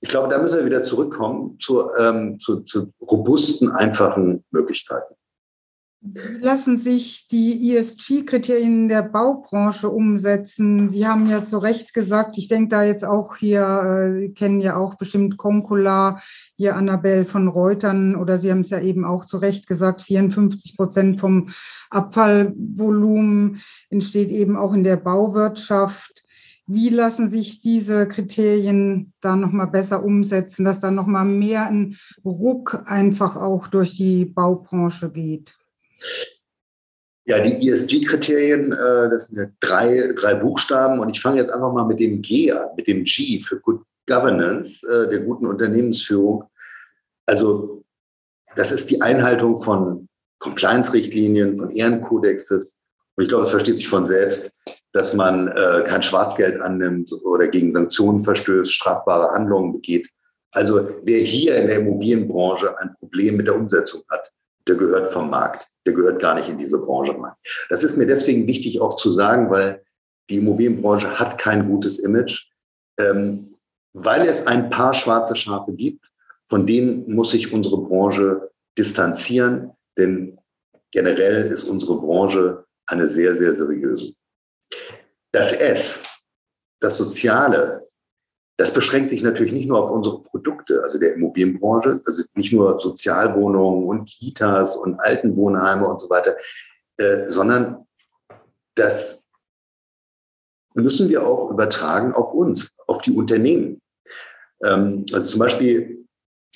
Ich glaube, da müssen wir wieder zurückkommen zu, ähm, zu, zu robusten, einfachen Möglichkeiten. Lassen sich die ESG-Kriterien der Baubranche umsetzen? Sie haben ja zu Recht gesagt, ich denke da jetzt auch hier, äh, kennen ja auch bestimmt Concula, hier Annabelle von Reutern oder Sie haben es ja eben auch zu Recht gesagt, 54 Prozent vom Abfallvolumen entsteht eben auch in der Bauwirtschaft. Wie lassen sich diese Kriterien da nochmal besser umsetzen, dass da nochmal mehr ein Ruck einfach auch durch die Baubranche geht? Ja, die ESG-Kriterien, äh, das sind ja drei, drei Buchstaben und ich fange jetzt einfach mal mit dem G an, mit dem G für Good Governance, äh, der guten Unternehmensführung. Also das ist die Einhaltung von Compliance-Richtlinien, von Ehrenkodexes. Und ich glaube, es versteht sich von selbst, dass man äh, kein Schwarzgeld annimmt oder gegen Sanktionen verstößt, strafbare Handlungen begeht. Also wer hier in der Immobilienbranche ein Problem mit der Umsetzung hat, der gehört vom Markt der gehört gar nicht in diese Branche rein. Das ist mir deswegen wichtig auch zu sagen, weil die Immobilienbranche hat kein gutes Image, ähm, weil es ein paar schwarze Schafe gibt, von denen muss sich unsere Branche distanzieren, denn generell ist unsere Branche eine sehr, sehr seriöse. Das S, das Soziale, das beschränkt sich natürlich nicht nur auf unsere Produkte, also der Immobilienbranche, also nicht nur Sozialwohnungen und Kitas und Altenwohnheime und so weiter, äh, sondern das müssen wir auch übertragen auf uns, auf die Unternehmen. Ähm, also zum Beispiel,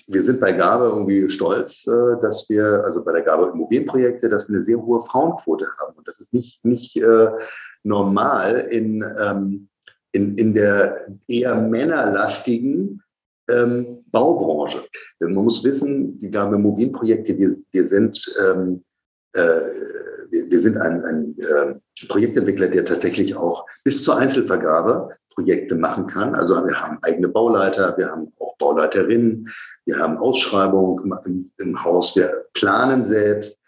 wir sind bei Gabe irgendwie stolz, äh, dass wir, also bei der Gabe Immobilienprojekte, dass wir eine sehr hohe Frauenquote haben. Und das ist nicht, nicht äh, normal in ähm, in, in der eher männerlastigen ähm, Baubranche. Denn man muss wissen, die Gabe Immobilienprojekte, wir, wir sind, ähm, äh, wir, wir, sind ein, ein äh, Projektentwickler, der tatsächlich auch bis zur Einzelvergabe Projekte machen kann. Also wir haben eigene Bauleiter, wir haben auch Bauleiterinnen, wir haben Ausschreibungen im, im Haus, wir planen selbst.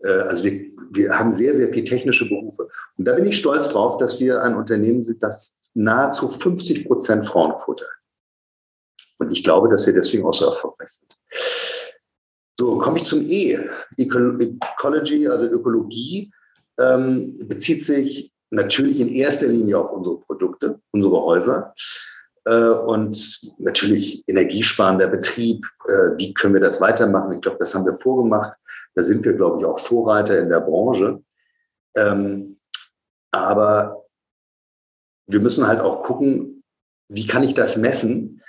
Äh, also wir, wir haben sehr, sehr viele technische Berufe. Und da bin ich stolz drauf, dass wir ein Unternehmen sind, das nahezu 50 Prozent Frauenquote. Und ich glaube, dass wir deswegen auch so erfolgreich sind. So, komme ich zum E. Ecology, also Ökologie, ähm, bezieht sich natürlich in erster Linie auf unsere Produkte, unsere Häuser. Äh, und natürlich energiesparender Betrieb. Äh, wie können wir das weitermachen? Ich glaube, das haben wir vorgemacht. Da sind wir, glaube ich, auch Vorreiter in der Branche. Ähm, aber wir müssen halt auch gucken, wie kann ich das messen?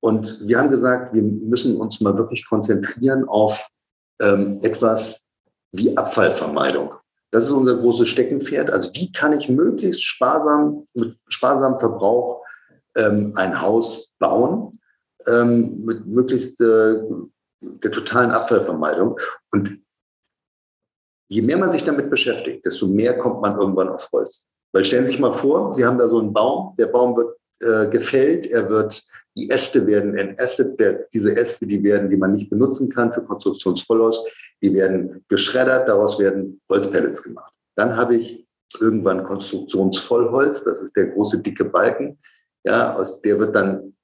Und wir haben gesagt, wir müssen uns mal wirklich konzentrieren auf ähm, etwas wie Abfallvermeidung. Das ist unser großes Steckenpferd. Also wie kann ich möglichst sparsam, mit sparsamem Verbrauch ähm, ein Haus bauen, ähm, mit möglichst äh, der totalen Abfallvermeidung. Und je mehr man sich damit beschäftigt, desto mehr kommt man irgendwann auf Holz. Weil stellen Sie sich mal vor, Sie haben da so einen Baum, der Baum wird äh, gefällt, er wird, die Äste werden entästet, der, diese Äste, die werden, die man nicht benutzen kann für Konstruktionsvollhaus, die werden geschreddert, daraus werden Holzpellets gemacht. Dann habe ich irgendwann Konstruktionsvollholz, das ist der große dicke Balken, ja, aus der wird dann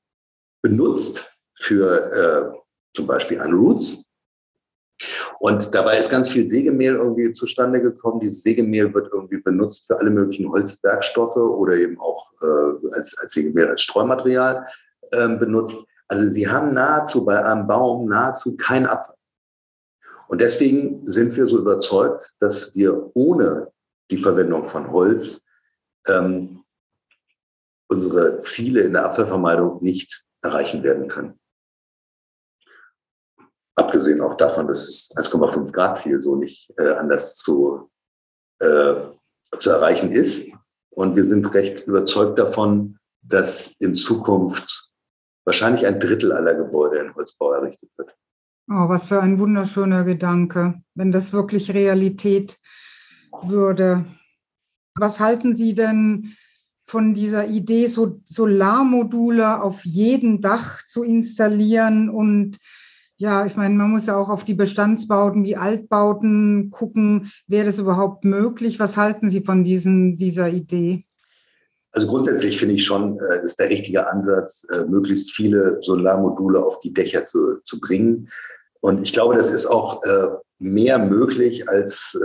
benutzt für äh, zum Beispiel an Roots, und dabei ist ganz viel Sägemehl irgendwie zustande gekommen. Dieses Sägemehl wird irgendwie benutzt für alle möglichen Holzwerkstoffe oder eben auch äh, als, als Sägemehl als Streumaterial äh, benutzt. Also sie haben nahezu bei einem Baum nahezu keinen Abfall. Und deswegen sind wir so überzeugt, dass wir ohne die Verwendung von Holz ähm, unsere Ziele in der Abfallvermeidung nicht erreichen werden können. Abgesehen auch davon, dass das 1,5 Grad Ziel so nicht äh, anders zu, äh, zu erreichen ist. Und wir sind recht überzeugt davon, dass in Zukunft wahrscheinlich ein Drittel aller Gebäude in Holzbau errichtet wird. Oh, was für ein wunderschöner Gedanke, wenn das wirklich Realität würde. Was halten Sie denn von dieser Idee, so Solarmodule auf jedem Dach zu installieren und ja, ich meine, man muss ja auch auf die Bestandsbauten, die Altbauten gucken. Wäre das überhaupt möglich? Was halten Sie von diesen, dieser Idee? Also grundsätzlich finde ich schon, äh, ist der richtige Ansatz, äh, möglichst viele Solarmodule auf die Dächer zu, zu bringen. Und ich glaube, das ist auch äh, mehr möglich, als,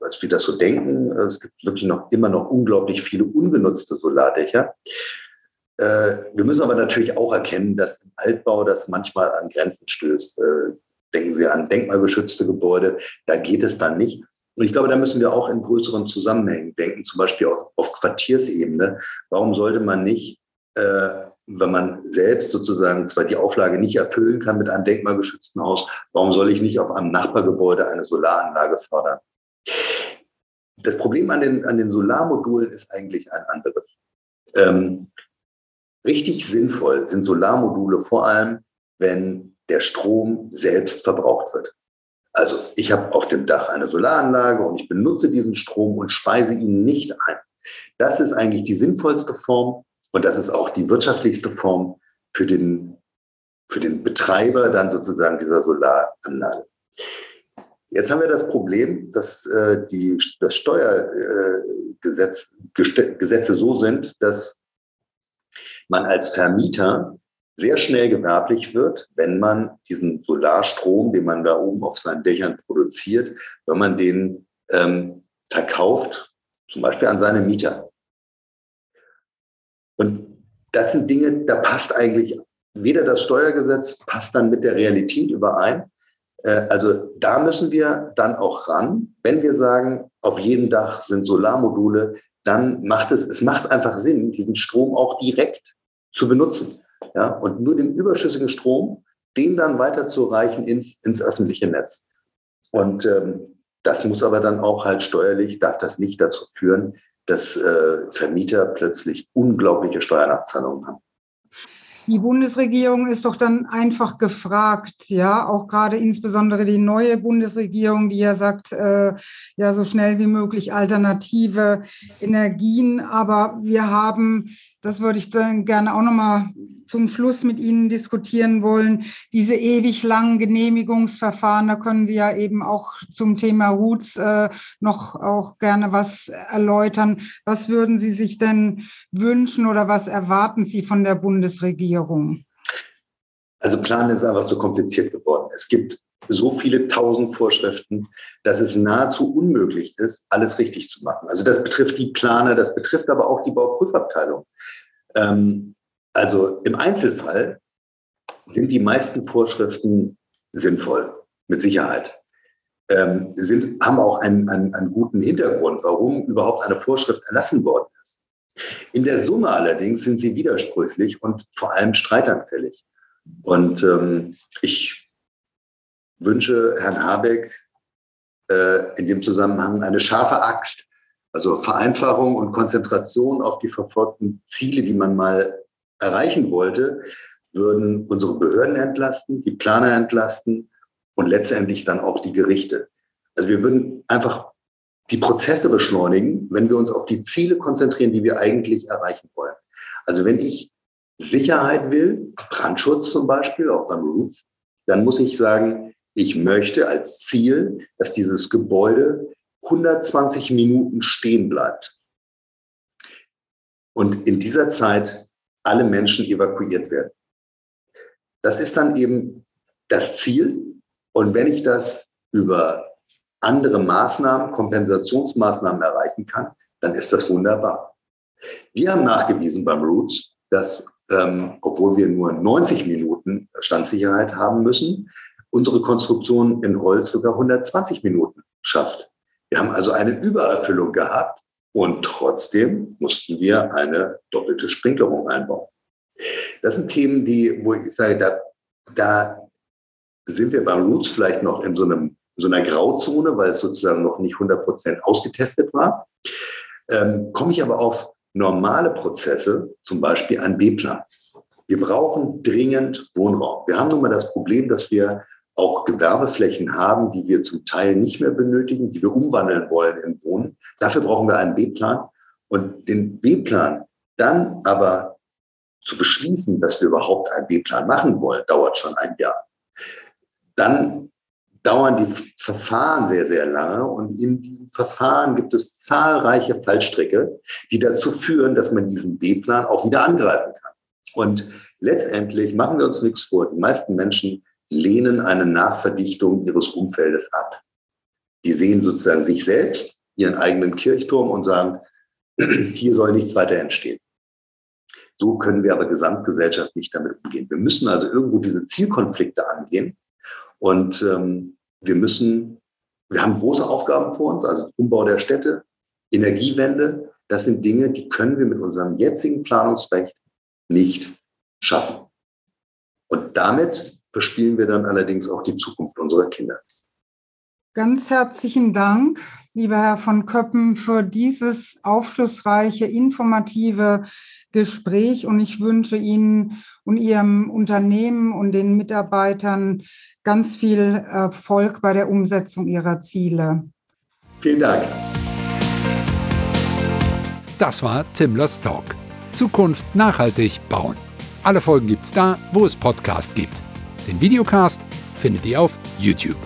als wir das so denken. Es gibt wirklich noch immer noch unglaublich viele ungenutzte Solardächer. Äh, wir müssen aber natürlich auch erkennen, dass im Altbau das manchmal an Grenzen stößt. Äh, denken Sie an denkmalgeschützte Gebäude, da geht es dann nicht. Und ich glaube, da müssen wir auch in größeren Zusammenhängen denken, zum Beispiel auf, auf Quartiersebene. Warum sollte man nicht, äh, wenn man selbst sozusagen zwar die Auflage nicht erfüllen kann mit einem denkmalgeschützten Haus, warum soll ich nicht auf einem Nachbargebäude eine Solaranlage fördern? das Problem an den, an den Solarmodulen ist eigentlich ein anderes. Ähm, richtig sinnvoll sind Solarmodule vor allem, wenn der Strom selbst verbraucht wird. Also ich habe auf dem Dach eine Solaranlage und ich benutze diesen Strom und speise ihn nicht ein. Das ist eigentlich die sinnvollste Form und das ist auch die wirtschaftlichste Form für den, für den Betreiber dann sozusagen dieser Solaranlage. Jetzt haben wir das Problem, dass äh, die das Steuergesetz, äh, Gesetze so sind, dass man als Vermieter sehr schnell gewerblich wird, wenn man diesen Solarstrom, den man da oben auf seinen Dächern produziert, wenn man den ähm, verkauft, zum Beispiel an seine Mieter. Und das sind Dinge, da passt eigentlich weder das Steuergesetz passt dann mit der Realität überein. Äh, also da müssen wir dann auch ran. Wenn wir sagen, auf jedem Dach sind Solarmodule, dann macht es, es macht einfach Sinn, diesen Strom auch direkt zu benutzen. Ja, und nur den überschüssigen Strom, den dann weiterzureichen ins, ins öffentliche Netz. Und ähm, das muss aber dann auch halt steuerlich, darf das nicht dazu führen, dass äh, Vermieter plötzlich unglaubliche Steuernachzahlungen haben. Die Bundesregierung ist doch dann einfach gefragt, ja, auch gerade insbesondere die neue Bundesregierung, die ja sagt, äh, ja, so schnell wie möglich alternative Energien. Aber wir haben das würde ich dann gerne auch nochmal zum Schluss mit Ihnen diskutieren wollen. Diese ewig langen Genehmigungsverfahren, da können Sie ja eben auch zum Thema Roots äh, noch auch gerne was erläutern. Was würden Sie sich denn wünschen oder was erwarten Sie von der Bundesregierung? Also Plan ist einfach zu kompliziert geworden. Es gibt so viele tausend Vorschriften, dass es nahezu unmöglich ist, alles richtig zu machen. Also das betrifft die Planer, das betrifft aber auch die Bauprüfabteilung. Ähm, also im Einzelfall sind die meisten Vorschriften sinnvoll, mit Sicherheit. Ähm, sind, haben auch einen, einen, einen guten Hintergrund, warum überhaupt eine Vorschrift erlassen worden ist. In der Summe allerdings sind sie widersprüchlich und vor allem streitanfällig. Und ähm, ich wünsche Herrn Habeck äh, in dem Zusammenhang eine scharfe Axt. Also Vereinfachung und Konzentration auf die verfolgten Ziele, die man mal erreichen wollte, würden unsere Behörden entlasten, die Planer entlasten und letztendlich dann auch die Gerichte. Also wir würden einfach die Prozesse beschleunigen, wenn wir uns auf die Ziele konzentrieren, die wir eigentlich erreichen wollen. Also wenn ich Sicherheit will, Brandschutz zum Beispiel, auch beim Roots, dann muss ich sagen, ich möchte als Ziel, dass dieses Gebäude 120 Minuten stehen bleibt. Und in dieser Zeit alle Menschen evakuiert werden. Das ist dann eben das Ziel. Und wenn ich das über andere Maßnahmen, Kompensationsmaßnahmen erreichen kann, dann ist das wunderbar. Wir haben nachgewiesen beim Roots, dass, ähm, obwohl wir nur 90 Minuten Standsicherheit haben müssen, unsere Konstruktion in Holz sogar 120 Minuten schafft. Wir haben also eine Übererfüllung gehabt und trotzdem mussten wir eine doppelte Sprinklerung einbauen. Das sind Themen, die, wo ich sage, da, da sind wir beim Roots vielleicht noch in so, einem, so einer Grauzone, weil es sozusagen noch nicht 100 Prozent ausgetestet war. Ähm, komme ich aber auf normale Prozesse, zum Beispiel ein B-Plan. Wir brauchen dringend Wohnraum. Wir haben nun mal das Problem, dass wir auch Gewerbeflächen haben, die wir zum Teil nicht mehr benötigen, die wir umwandeln wollen in Wohnen. Dafür brauchen wir einen B-Plan. Und den B-Plan dann aber zu beschließen, dass wir überhaupt einen B-Plan machen wollen, dauert schon ein Jahr. Dann dauern die Verfahren sehr, sehr lange und in diesen Verfahren gibt es zahlreiche Fallstricke, die dazu führen, dass man diesen B-Plan auch wieder angreifen kann. Und letztendlich machen wir uns nichts vor. Die meisten Menschen lehnen eine Nachverdichtung ihres Umfeldes ab. Die sehen sozusagen sich selbst, ihren eigenen Kirchturm und sagen, hier soll nichts weiter entstehen. So können wir aber gesamtgesellschaftlich damit umgehen. Wir müssen also irgendwo diese Zielkonflikte angehen und ähm, wir müssen, wir haben große Aufgaben vor uns, also Umbau der Städte, Energiewende. Das sind Dinge, die können wir mit unserem jetzigen Planungsrecht nicht schaffen. Und damit verspielen wir dann allerdings auch die Zukunft unserer Kinder. Ganz herzlichen Dank lieber Herr von Köppen, für dieses aufschlussreiche, informative Gespräch und ich wünsche Ihnen und Ihrem Unternehmen und den Mitarbeitern ganz viel Erfolg bei der Umsetzung Ihrer Ziele. Vielen Dank. Das war Timlers Talk. Zukunft nachhaltig bauen. Alle Folgen gibt's da, wo es Podcast gibt. Den Videocast findet ihr auf YouTube.